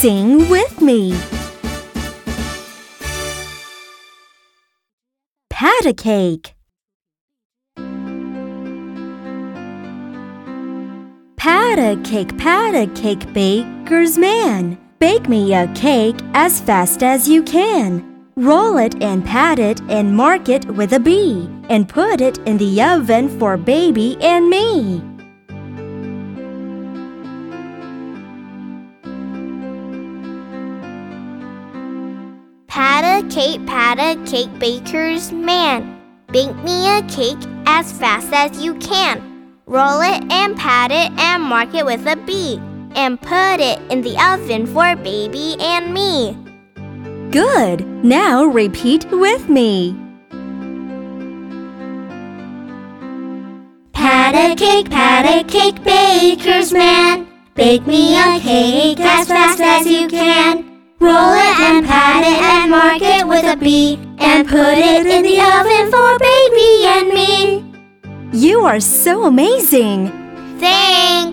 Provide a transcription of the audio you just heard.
Sing with me. Pat a cake. Pat a cake, pat a cake, baker's man. Bake me a cake as fast as you can. Roll it and pat it and mark it with a B and put it in the oven for baby and me. Pat a cake, pat a cake, baker's man. Bake me a cake as fast as you can. Roll it and pat it and mark it with a B. And put it in the oven for baby and me. Good. Now repeat with me. Pat a cake, pat a cake, baker's man. Bake me a cake as fast as you can. With a B. And put it in the oven for baby and me. You are so amazing. Thanks!